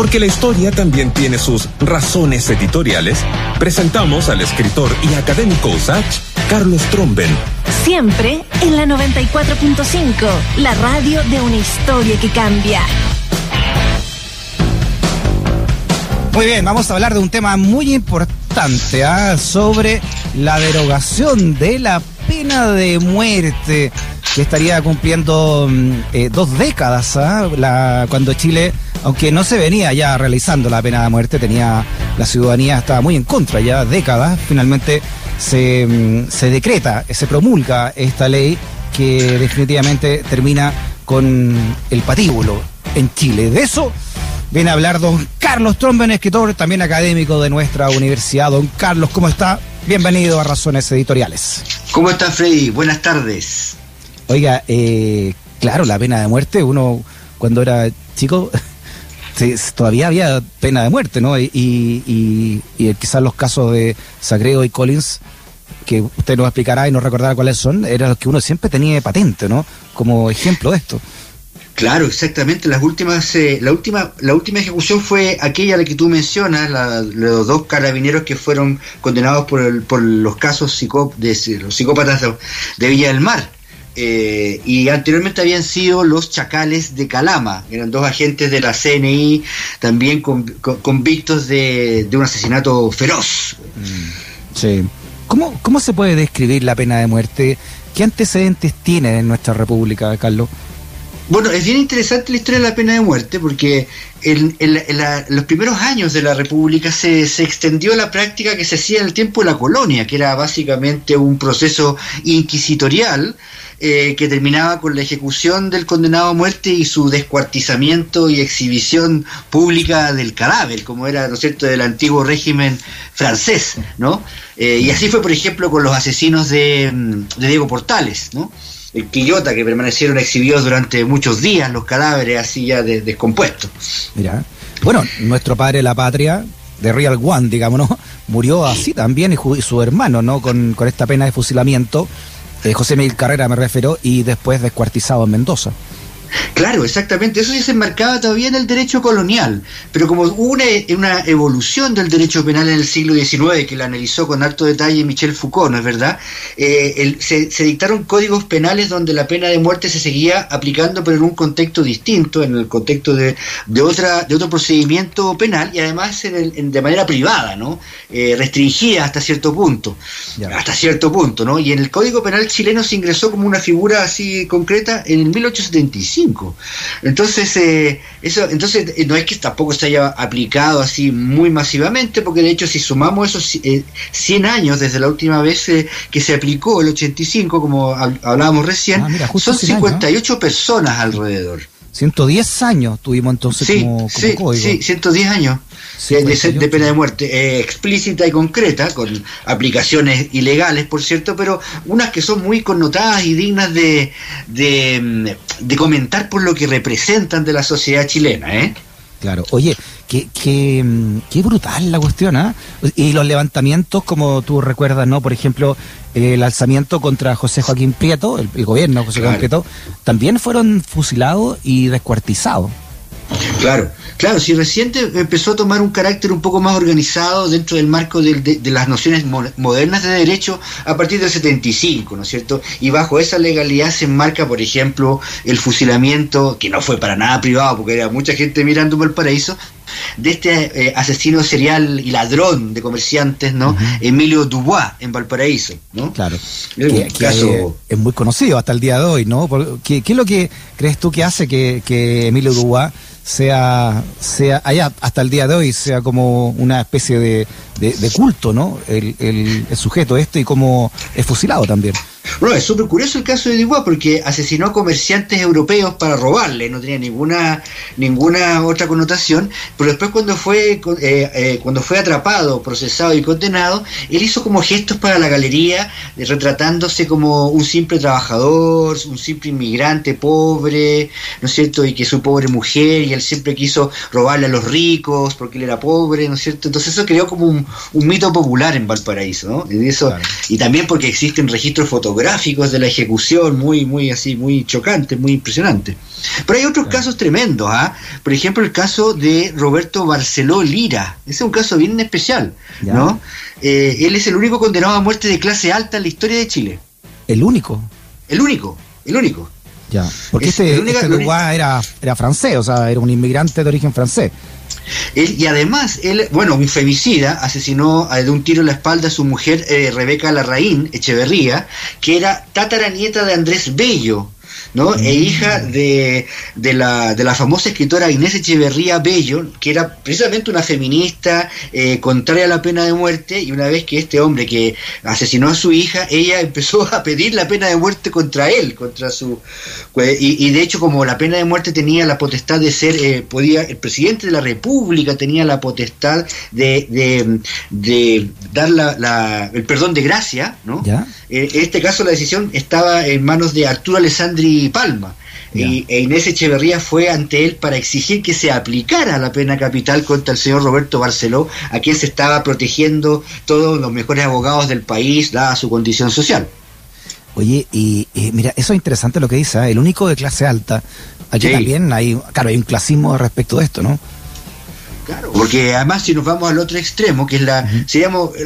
Porque la historia también tiene sus razones editoriales, presentamos al escritor y académico USACH, Carlos Tromben. Siempre en la 94.5, la radio de una historia que cambia. Muy bien, vamos a hablar de un tema muy importante, ¿ah? sobre la derogación de la pena de muerte que estaría cumpliendo mm, eh, dos décadas ¿ah? la, cuando Chile, aunque no se venía ya realizando la pena de muerte, tenía la ciudadanía estaba muy en contra ya décadas, finalmente se, mm, se decreta, se promulga esta ley que definitivamente termina con el patíbulo en Chile. De eso viene a hablar don Carlos Tromben, escritor, también académico de nuestra universidad. Don Carlos, ¿cómo está? Bienvenido a Razones Editoriales. ¿Cómo está Freddy? Buenas tardes. Oiga, eh, claro, la pena de muerte, uno cuando era chico todavía había pena de muerte, ¿no? Y, y, y, quizás los casos de Sagrego y Collins, que usted nos explicará y nos recordará cuáles son, eran los que uno siempre tenía patente, ¿no? Como ejemplo de esto. Claro, exactamente. Las últimas, eh, la última, la última ejecución fue aquella la que tú mencionas, la, los dos carabineros que fueron condenados por, el, por los casos psicó, de los psicópatas de, Villa del Mar. Eh, y anteriormente habían sido los chacales de Calama, eran dos agentes de la CNI, también convictos de, de, un asesinato feroz. Mm, sí. ¿Cómo, ¿Cómo se puede describir la pena de muerte? ¿Qué antecedentes tiene en nuestra república, Carlos? Bueno, es bien interesante la historia de la pena de muerte porque en, los primeros años de la República se, se, extendió la práctica que se hacía en el tiempo de la colonia, que era básicamente un proceso inquisitorial eh, que terminaba con la ejecución del condenado a muerte y su descuartizamiento y exhibición pública del cadáver, como era, ¿no es cierto?, del antiguo régimen francés, ¿no? Eh, y así fue, por ejemplo, con los asesinos de, de Diego Portales, ¿no? el Quillota, que permanecieron exhibidos durante muchos días, los cadáveres así ya descompuestos. Mira, bueno, nuestro padre la patria, de Real One, digamos, murió así también y su hermano, ¿no? Con, con esta pena de fusilamiento, José Miguel Carrera me refiero, y después descuartizado en Mendoza. Claro, exactamente. Eso ya se enmarcaba todavía en el derecho colonial, pero como hubo una, una, evolución del derecho penal en el siglo XIX, que la analizó con alto detalle Michel Foucault, ¿no es verdad? Eh, se, dictaron códigos penales donde la pena de muerte se seguía aplicando, pero en un contexto distinto, en el contexto de, de otra, de otro procedimiento penal y además en de manera privada, ¿no? Eh, restringida hasta cierto punto, hasta cierto punto, ¿no? Y en el Código Penal chileno se ingresó como una figura así concreta en el 1875 entonces, eh, eso, entonces eh, no es que tampoco se haya aplicado así muy masivamente, porque de hecho si sumamos esos 100 eh, años desde la última vez que se aplicó el 85, como hablábamos recién, ah, son 58 personas alrededor. 110 años tuvimos entonces como, sí, Sí, 110 años de, pena de muerte eh, explícita y concreta, con aplicaciones ilegales, por cierto, pero unas que son muy connotadas y dignas de, de, de comentar por lo que representan de la sociedad chilena. ¿eh? Claro, oye, qué, qué, qué brutal la cuestión, ¿ah? Y los levantamientos, como tú recuerdas, ¿no? Por ejemplo, el alzamiento contra José Joaquín Prieto, el, gobierno de José Joaquín Prieto, también fueron fusilados y descuartizados. Claro, claro, si reciente empezó a tomar un carácter un poco más organizado dentro del marco de, las nociones modernas de derecho a partir del 75, ¿no es cierto? Y bajo esa legalidad se enmarca, por ejemplo, el fusilamiento, que no fue para nada privado, porque era mucha gente mirando por el paraíso, de este eh, asesino serial y ladrón de comerciantes, ¿no? Emilio Dubois, en Valparaíso, ¿no? Claro. caso... es muy conocido hasta el día de hoy, ¿no? ¿Qué, qué es lo que crees tú que hace que, que Emilio Dubois sea, sea allá hasta el día de hoy, sea como una especie de, de, culto, ¿no? El, el, el, sujeto este y como es fusilado también. Bueno, es súper curioso el caso de Dubois porque asesinó a comerciantes europeos para robarle, no tenía ninguna ninguna otra connotación, pero después cuando fue eh, eh, cuando fue atrapado, procesado y condenado, él hizo como gestos para la galería, retratándose como un simple trabajador, un simple inmigrante pobre, ¿no es cierto? Y que su pobre mujer, y él siempre quiso robarle a los ricos porque él era pobre, ¿no es cierto? Entonces eso creó como un, mito popular en Valparaíso, ¿no? Y, eso, y también porque existen registros fotográficos fotográficos de la ejecución, muy, muy así, muy chocantes, muy impresionantes. Pero hay otros casos tremendos, ¿ah? Por ejemplo, el caso de Roberto Barceló Lira. Ese es un caso bien especial, ¿no? Eh, él es el único condenado a muerte de clase alta en la historia de Chile. ¿El único? El único, el único. Ya, porque este, este era, era francés, o sea, era un inmigrante de origen francés. Y además, él, bueno, un femicida, asesinó de un tiro en la espalda a su mujer eh, Rebeca Larraín Echeverría, que era tataranieta de Andrés Bello, ¿no? E hija de, de, la, de la famosa escritora Inés Echeverría Bello, que era precisamente una feminista eh, contraria a la pena de muerte, y una vez que este hombre que asesinó a su hija, ella empezó a pedir la pena de muerte contra él, contra su... Y, y de hecho, como la pena de muerte tenía la potestad de ser, eh, podía, el presidente de la República tenía la potestad de, de, de dar la, el perdón de gracia, ¿no? ¿Ya? Eh, en este caso la decisión estaba en manos de Arturo Alessandri Palma. Y, e Inés Echeverría fue ante él para exigir que se aplicara la pena capital contra el señor Roberto Barceló, a quien se estaba protegiendo todos los mejores abogados del país, dada su condición social. Oye, y, mira, eso es interesante lo que dice, ¿eh? el único de clase alta. Aquí también hay, claro, hay un clasismo respecto de esto, ¿no? Claro, porque además si nos vamos al otro extremo, que es la,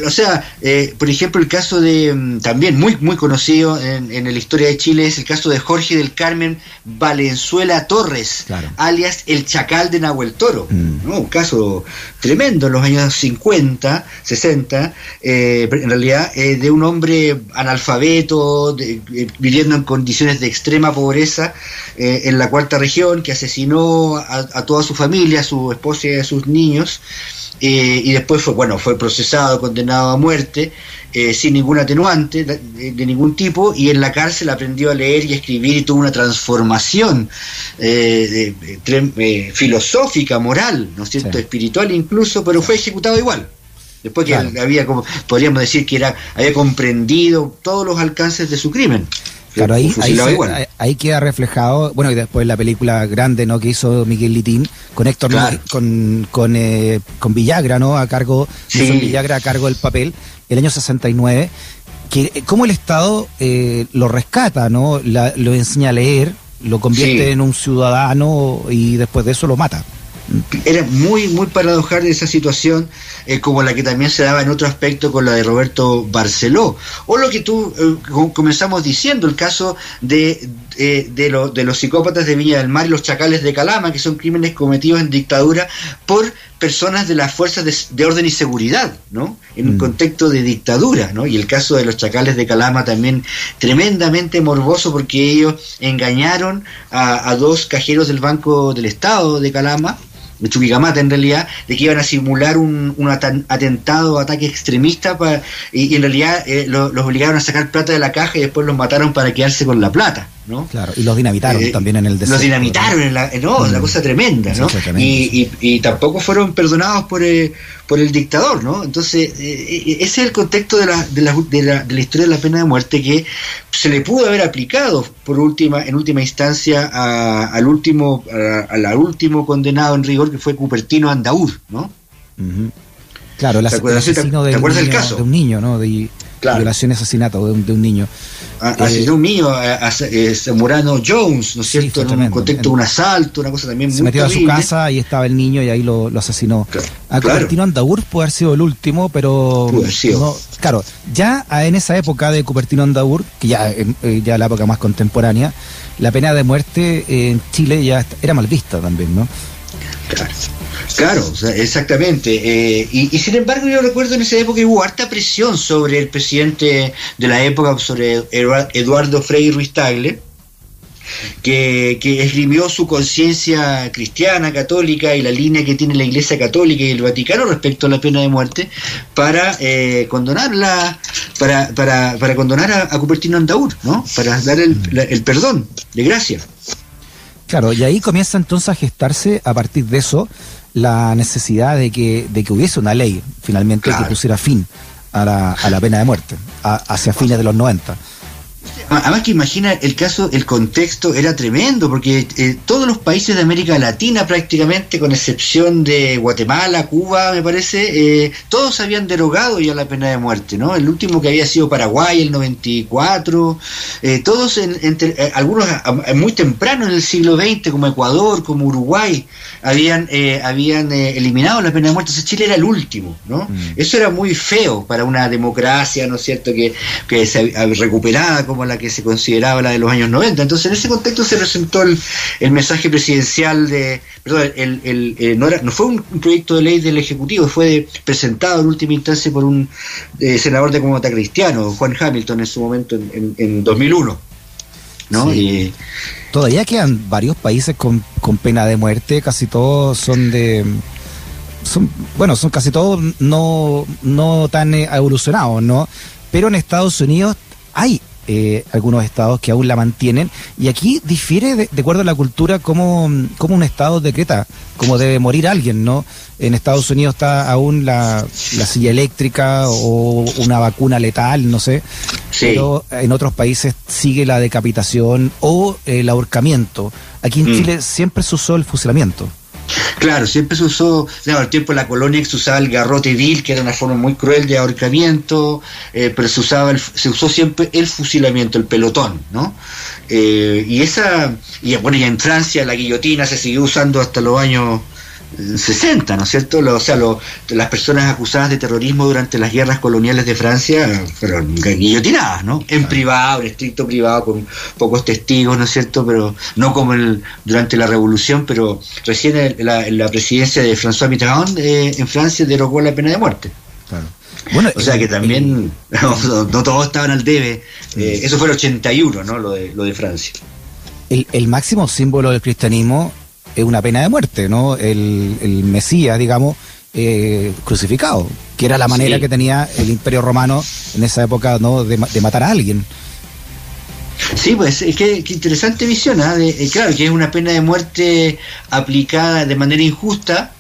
o sea, eh, por ejemplo el caso de, mm, también muy muy conocido en, en, la historia de Chile, es el caso de Jorge del Carmen Valenzuela Torres, alias el Chacal de Nahuel Toro, mm. un caso tremendo en los años 50, 60, eh, en realidad eh, de un hombre analfabeto, viviendo en condiciones de extrema pobreza en la cuarta región, que asesinó a, a toda su familia, a su esposa y a sus niños eh, y después fue bueno fue procesado condenado a muerte eh, sin ningún atenuante de, ningún tipo y en la cárcel aprendió a leer y escribir y tuvo una transformación eh, filosófica moral no es cierto espiritual incluso pero fue ejecutado igual. Después que había como podríamos decir que era había comprendido todos los alcances de su crimen Claro, ahí, ahí, queda reflejado, bueno, y después la película grande ¿no? que hizo Miguel Litín con Héctor con, con, eh, con Villagra, ¿no? A cargo, Villagra a cargo del papel, el año 69, que eh, cómo el Estado eh, lo rescata, ¿no? lo enseña a leer, lo convierte en un ciudadano y después de eso lo mata era muy, muy paradojal esa situación, eh, como la que también se daba en otro aspecto con la de Roberto Barceló. O lo que tú eh, comenzamos diciendo, el caso de, eh, de, de, los psicópatas de Viña del Mar y los chacales de Calama, que son crímenes cometidos en dictadura por personas de las fuerzas de, orden y seguridad, ¿no? En un mm. contexto de dictadura, ¿no? Y el caso de los chacales de Calama también tremendamente morboso porque ellos engañaron a, a dos cajeros del Banco del Estado de Calama de Chuquicamata en realidad, de que iban a simular un, un atentado, ataque extremista para, y, en realidad eh, los obligaron a sacar plata de la caja y después los mataron para quedarse con la plata. ¿no? Claro, y los dinamitaron eh, también en el desierto. Los dinamitaron, en la, no, la mm. cosa tremenda, ¿no? Y, y, tampoco fueron perdonados por, eh, por el dictador, ¿no? Entonces, ese es el contexto de la, de, la, de, la, de la historia de la pena de muerte que se le pudo haber aplicado por última, en última instancia al último, al último condenado en rigor que fue Cupertino Andaur, ¿no? Claro, el, asesino de, un niño, de un niño, ¿no? De violación y asesinato de un, de un niño. Asesinó eh, un niño, a, Morano Jones, ¿no es cierto? en un contexto de un asalto, una cosa también se muy Se metió a su casa y estaba el niño y ahí lo, lo asesinó. Claro, a Cupertino Andaur puede haber sido el último, pero. No, claro, ya en esa época de Cupertino Andaur, que ya, eh, ya la época más contemporánea, la pena de muerte en Chile ya era mal vista también, ¿no? Claro. Claro, exactamente. Eh, y, sin embargo, yo recuerdo en esa época que hubo harta presión sobre el presidente de la época, sobre Eduardo Frei Ruiz Tagle, que, que esgrimió su conciencia cristiana, católica y la línea que tiene la Iglesia Católica y el Vaticano respecto a la pena de muerte para eh, condonarla, para, para, para condonar a, Cupertino Andaur, ¿no? Para dar el, el perdón de gracia. Claro, y ahí comienza entonces a gestarse a partir de eso la necesidad de que, de que hubiese una ley finalmente que pusiera fin a la, a la pena de muerte hacia fines de los 90. Además que imagina el caso, el contexto era tremendo, porque eh, todos los países de América Latina prácticamente, con excepción de Guatemala, Cuba, me parece, eh, todos habían derogado ya la pena de muerte, ¿no? El último que había sido Paraguay, el 94, eh, todos, en, entre, algunos muy temprano en el siglo XX, como Ecuador, como Uruguay, habían, habían eliminado la pena de muerte. Entonces Chile era el último, ¿no? Mm. Eso era muy feo para una democracia, ¿no es cierto?, que, que se recuperada como la que se consideraba la de los años 90. Entonces, en ese contexto se presentó el, mensaje presidencial de. Perdón, el, el, eh, no, era, no fue un, proyecto de ley del Ejecutivo, fue presentado en última instancia por un eh, senador de Comota Cristiano, Juan Hamilton, en su momento, en, en, 2001. ¿no? Todavía quedan varios países con, con pena de muerte, casi todos son de son, bueno, son casi todos no, no tan evolucionados, ¿no? Pero en Estados Unidos hay eh, algunos estados que aún la mantienen y aquí difiere de, acuerdo a la cultura cómo, un estado decreta cómo debe morir alguien, ¿no? En Estados Unidos está aún la, silla eléctrica o una vacuna letal, no sé, pero en otros países sigue la decapitación o el ahorcamiento. Aquí en mm. Chile siempre se usó el fusilamiento. Claro, siempre se usó, claro, al tiempo de la colonia se usaba el garrote vil, que era una forma muy cruel de ahorcamiento, eh, pero se usaba se usó siempre el fusilamiento, el pelotón, ¿no? Eh, y esa, y bueno, ya en Francia la guillotina se siguió usando hasta los años 60, ¿no es cierto? o sea, las personas acusadas de terrorismo durante las guerras coloniales de Francia fueron guillotinadas, ¿no? En privado, en estricto privado, con pocos testigos, ¿no es cierto? Pero no como el, durante la revolución, pero recién la, la presidencia de François Mitterrand eh, en Francia derogó la pena de muerte. Bueno, o sea que también no, todos estaban al debe. Eh, eso fue el 81, ¿no? Lo de, lo de Francia. El, el máximo símbolo del cristianismo es una pena de muerte, ¿no? El, el Mesías, digamos, eh, crucificado, que era la manera que tenía el Imperio Romano en esa época, ¿no? De, matar a alguien. Sí, pues es que, interesante visión, ¿ah? eh, claro, que es una pena de muerte aplicada de manera injusta,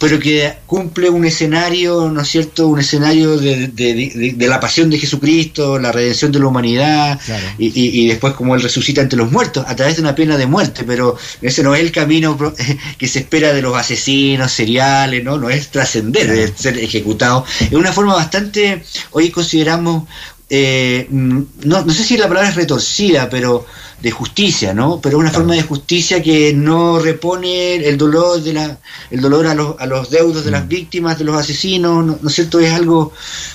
pero que cumple un escenario, ¿no es cierto?, un escenario de, de, de, la pasión de Jesucristo, la redención de la humanidad, y, y, después como Él resucita entre los muertos, a través de una pena de muerte, pero ese no es el camino que se espera de los asesinos seriales, ¿no? No es trascender, es ser ejecutado. Es una forma bastante, hoy consideramos, eh, no, no sé si la palabra es retorcida, pero de justicia, ¿no? Pero una forma de justicia que no repone el dolor de la, el dolor a los, a los deudos de las mm. víctimas, de los asesinos, ¿no, es cierto? Es algo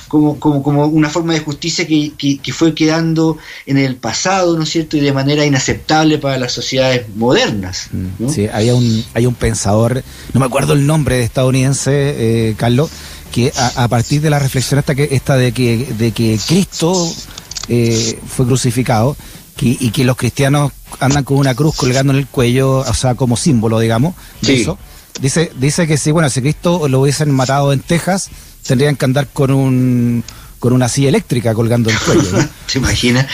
como, como, como una forma de justicia que, que, fue quedando en el pasado, ¿no es cierto? Y de manera inaceptable para las sociedades modernas. Mm. Sí, hay un, hay un pensador, no me acuerdo el nombre de estadounidense, eh, Carlos, que a, partir de la reflexión esta, que, esta de, que, de que Cristo eh, fue crucificado, y que los cristianos andan con una cruz colgando en el cuello, o sea, como símbolo, digamos, de eso. Dice, dice que si, bueno, si Cristo lo hubiesen matado en Texas, tendrían que andar con un con una silla eléctrica colgando el cuello. ¿no? ¿Te imaginas?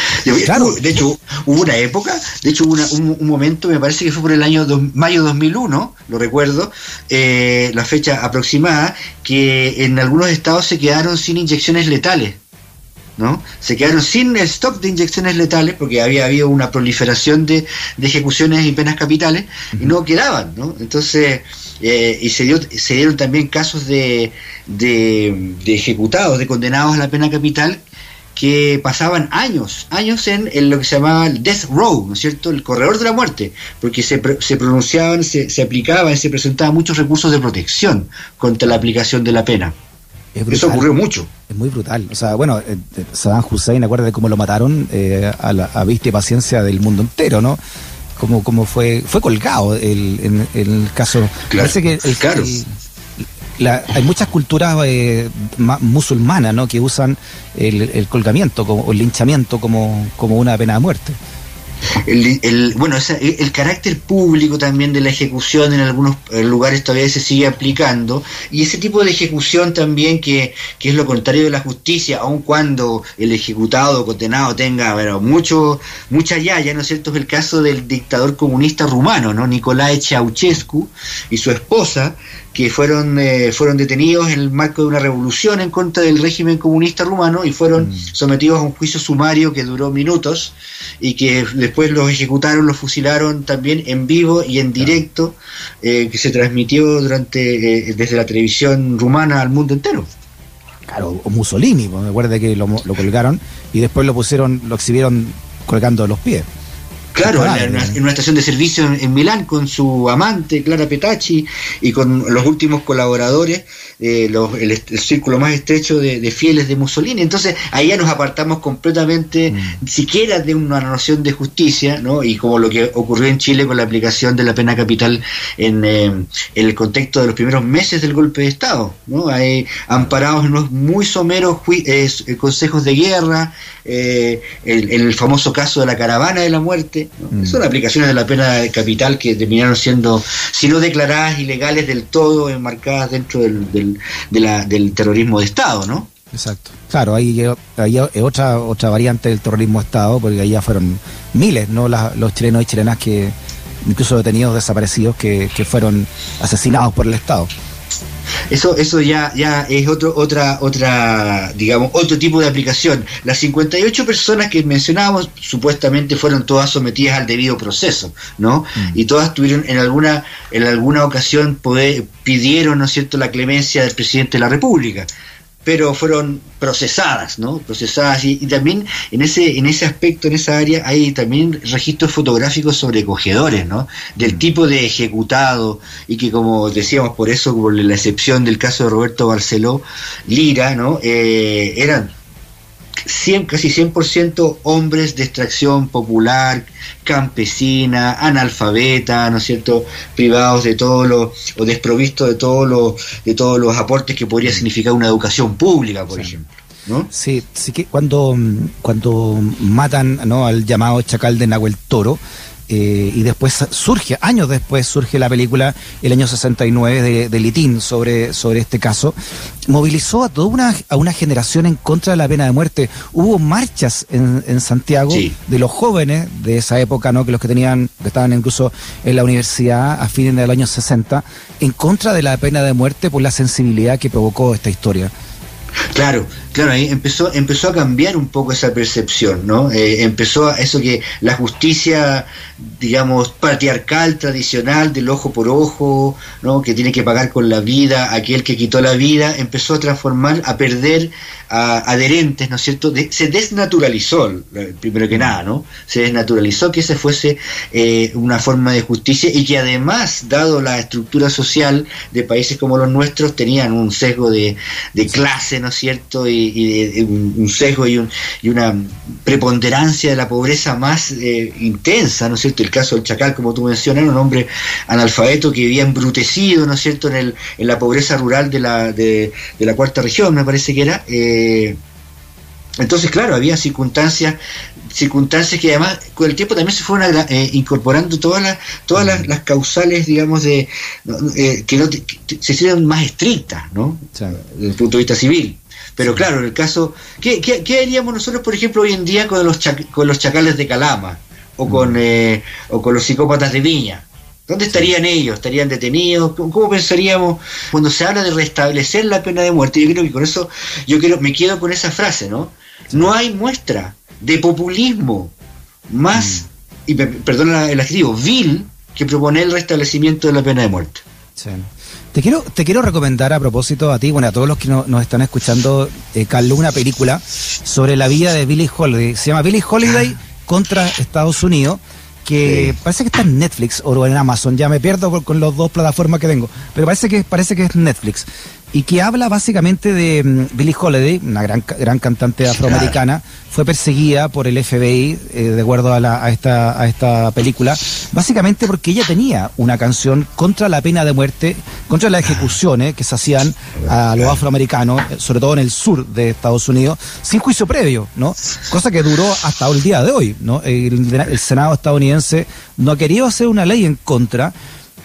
Claro. De hecho, hubo una época, de hecho hubo un, momento, me parece que fue por el año mayo 2001, lo recuerdo, eh, la fecha aproximada, que en algunos estados se quedaron sin inyecciones letales. ¿No? Se quedaron sin el stock de inyecciones letales porque había habido una proliferación de, ejecuciones y penas capitales y no quedaban, ¿no? Entonces, eh, y se, dio, se dieron también casos de, de, ejecutados, de condenados a la pena capital que pasaban años, años en, lo que se llamaba el death row, ¿no es cierto? El corredor de la muerte, porque se, se pronunciaban, se, se aplicaban, se presentaban muchos recursos de protección contra la aplicación de la pena. Eso ocurrió mucho. Es muy brutal. O sea, bueno, eh, eh, Saddam Hussein, acuérdate cómo lo mataron eh, a, la, a vista y paciencia del mundo entero, ¿no? Como, como fue fue colgado el, en, el caso. Parece que hay muchas culturas musulmanas ¿no? que usan el, colgamiento como, o el linchamiento como, como una pena de muerte. El, bueno, el carácter público también de la ejecución en algunos lugares todavía se sigue aplicando y ese tipo de ejecución también que, que es lo contrario de la justicia, aun cuando el ejecutado o condenado tenga bueno, mucho, mucha yaya, ¿no es cierto? Es el caso del dictador comunista rumano, ¿no? Nicolae Ceausescu y su esposa, que fueron, eh, fueron detenidos en el marco de una revolución en contra del régimen comunista rumano y fueron mm. sometidos a un juicio sumario que duró minutos y que después los ejecutaron, los fusilaron también en vivo y en directo, eh, que se transmitió durante eh, desde la televisión rumana al mundo entero. Claro, o Mussolini, me acuerdo que lo, lo colgaron y después lo pusieron, lo exhibieron colgando los pies. Claro, en, una, estación de servicio en, Milán con su amante, Clara Petacci, y con los últimos colaboradores, eh, el, círculo más estrecho de, fieles de Mussolini. Entonces, ahí ya nos apartamos completamente, mm. siquiera de una noción de justicia, ¿no? Y como lo que ocurrió en Chile con la aplicación de la pena capital en, eh, el contexto de los primeros meses del golpe de Estado, ¿no? Hay amparados en unos muy someros eh, consejos de guerra, en el famoso caso de la caravana de la muerte, Mm. Son aplicaciones de la pena capital que terminaron siendo, si no declaradas ilegales del todo, enmarcadas dentro del, del terrorismo de Estado, ¿no? Exacto. Claro, ahí hay otra otra variante del terrorismo de Estado, porque ya fueron miles, ¿no? los chilenos y chilenas que, incluso detenidos desaparecidos, que, que fueron asesinados por el Estado. Eso, eso ya, ya es otro, otra, otra, digamos, otro tipo de aplicación. Las 58 personas que mencionábamos supuestamente fueron todas sometidas al debido proceso, ¿no? Mm. Y todas tuvieron en alguna, en alguna ocasión poder, pidieron, ¿no es cierto?, la clemencia del presidente de la República pero fueron procesadas, ¿no? Procesadas y, también en ese en ese aspecto, en esa área hay también registros fotográficos sobrecogedores, ¿no? Del mm. tipo de ejecutado y que como decíamos por eso, por la excepción del caso de Roberto Barceló Lira, ¿no? Eh, eran casi 100% hombres de extracción popular, campesina, analfabeta, ¿no es cierto?, privados de todo lo, o desprovistos de todos los, de todos los aportes que podría significar una educación pública, por ejemplo. ¿No? Sí, sí que cuando, cuando matan ¿no? al llamado chacal de Nahuel Toro, eh, y después surge, años después surge la película, el año 69 de, de Litín sobre, sobre este caso, movilizó a toda una, a una generación en contra de la pena de muerte. Hubo marchas en, en Santiago de los jóvenes de esa época, ¿no? que los que tenían, que estaban incluso en la universidad a fines del año 60, en contra de la pena de muerte por la sensibilidad que provocó esta historia. Claro, claro, ahí empezó, empezó a cambiar un poco esa percepción, ¿no? Eh, empezó a eso que la justicia, digamos, patriarcal, tradicional, del ojo por ojo, ¿no? Que tiene que pagar con la vida, aquel que quitó la vida, empezó a transformar, a perder a, adherentes, ¿no es cierto? se desnaturalizó, primero que nada, ¿no? Se desnaturalizó que ese fuese eh, una forma de justicia y que además, dado la estructura social de países como los nuestros, tenían un sesgo de, de clase, ¿no es cierto? Y, un, sesgo y, una preponderancia de la pobreza más eh, intensa, ¿no es cierto? El caso del Chacal, como tú mencionas, un hombre analfabeto que vivía embrutecido, ¿no es cierto?, en, el, en la pobreza rural de la, de, la cuarta región, me parece que era. Eh, entonces, claro, había circunstancias circunstancias que además con el tiempo también se fueron eh, incorporando todas las todas las, causales digamos de que no se hicieron más estrictas no desde el punto de vista civil pero claro, en el caso, ¿qué, qué, haríamos nosotros, por ejemplo, hoy en día con los, con los chacales de Calama o con, mm. eh, o con los psicópatas de Viña? ¿Dónde estarían ellos? ¿Estarían detenidos? ¿Cómo, pensaríamos cuando se habla de restablecer la pena de muerte? Yo creo que con eso, yo quiero, me quedo con esa frase, ¿no? No hay muestra de populismo más, mm. y perdona el adjetivo, vil, que proponer el restablecimiento de la pena de muerte. Sí. Te quiero, te quiero recomendar a propósito a ti, bueno, a todos los que nos están escuchando, eh, Carlos, una película sobre la vida de Billie Holiday. Se llama Billie Holiday ah. contra Estados Unidos, que parece que está en Netflix o en Amazon. Ya me pierdo con, las dos plataformas que tengo, pero parece que, parece que es Netflix. y que habla básicamente de mm, Billie Holiday, una gran, gran cantante afroamericana, fue perseguida por el FBI, eh, de acuerdo a, la, a, esta, a esta película, básicamente porque ella tenía una canción contra la pena de muerte, contra las ejecuciones que se hacían a los afroamericanos, eh, sobre todo en el sur de Estados Unidos, sin juicio previo, ¿no? Cosa que duró hasta el día de hoy, ¿no? El, el Senado estadounidense no ha querido hacer una ley en contra,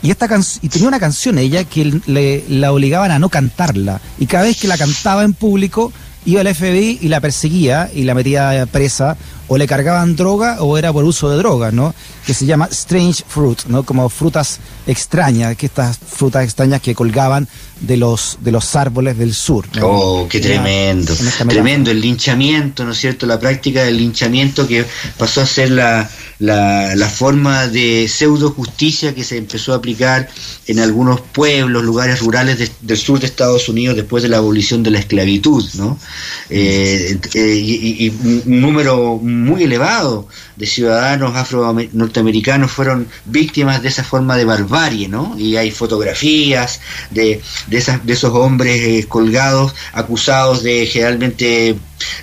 y, esta y tenía una canción ella que le, la obligaban a no cantarla. Y cada vez que la cantaba en público, iba al FBI y la perseguía y la metía presa o le cargaban droga o era por uso de drogas, ¿no? Que se llama strange fruit, ¿no? Como frutas extrañas, que estas frutas extrañas que colgaban de los de los árboles del sur. ¿no? Oh, qué tremendo. Tremendo el linchamiento, ¿no es cierto? La práctica del linchamiento que pasó a ser la, la, la forma de pseudo justicia que se empezó a aplicar en algunos pueblos, lugares rurales de, del sur de Estados Unidos después de la abolición de la esclavitud, ¿no? Eh, eh, y, y un número muy elevado de ciudadanos afro-norteamericanos fueron víctimas de esa forma de barbarie, ¿no? Y hay fotografías de, de, esas, de esos hombres eh, colgados, acusados de generalmente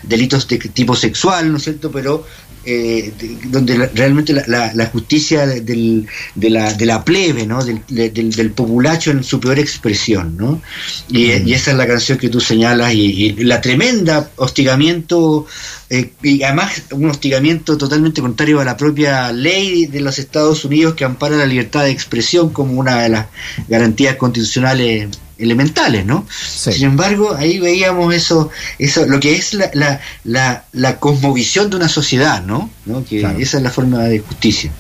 delitos de tipo sexual, ¿no es cierto? Pero eh, de, donde la, realmente la, la, la justicia del, de, la, de la plebe, ¿no? Del, del, del, populacho en su peor expresión, ¿no? Y, mm. y, esa es la canción que tú señalas y, y la tremenda hostigamiento eh, y además un hostigamiento totalmente contrario a la propia ley de los Estados Unidos que ampara la libertad de expresión como una de las garantías constitucionales elementales, ¿no? Sí. Sin embargo, ahí veíamos eso, eso lo que es la, la, la, la cosmovisión de una sociedad, ¿no? ¿No? Que claro. esa es la forma de justicia.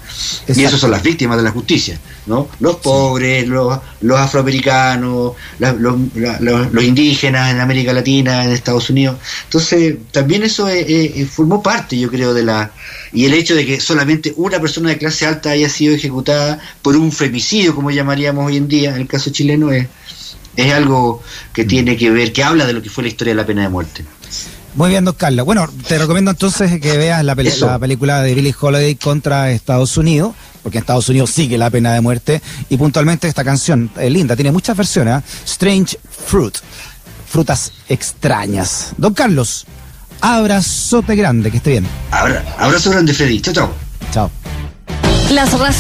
Exacto. Y esas son las víctimas de la justicia, ¿no? Los pobres, sí. los, los afroamericanos, la, los, los, los, indígenas en América Latina, en Estados Unidos. Entonces, también eso eh, eh, formó parte, yo creo, de la... Y el hecho de que solamente una persona de clase alta haya sido ejecutada por un femicidio, como llamaríamos hoy en día, en el caso chileno, es es algo que tiene que ver, que habla de lo que fue la historia de la pena de muerte. Muy bien, don Carlos. Bueno, te recomiendo entonces que veas la, peli Eso. la película de Billie Holiday contra Estados Unidos, porque en Estados Unidos sigue la pena de muerte, y puntualmente esta canción es linda, tiene muchas versiones, ¿eh? Strange Fruit, frutas extrañas. Don Carlos, abrazote grande, que esté bien. Abra, abrazo grande, Freddy. Chao, chao. Chao. Las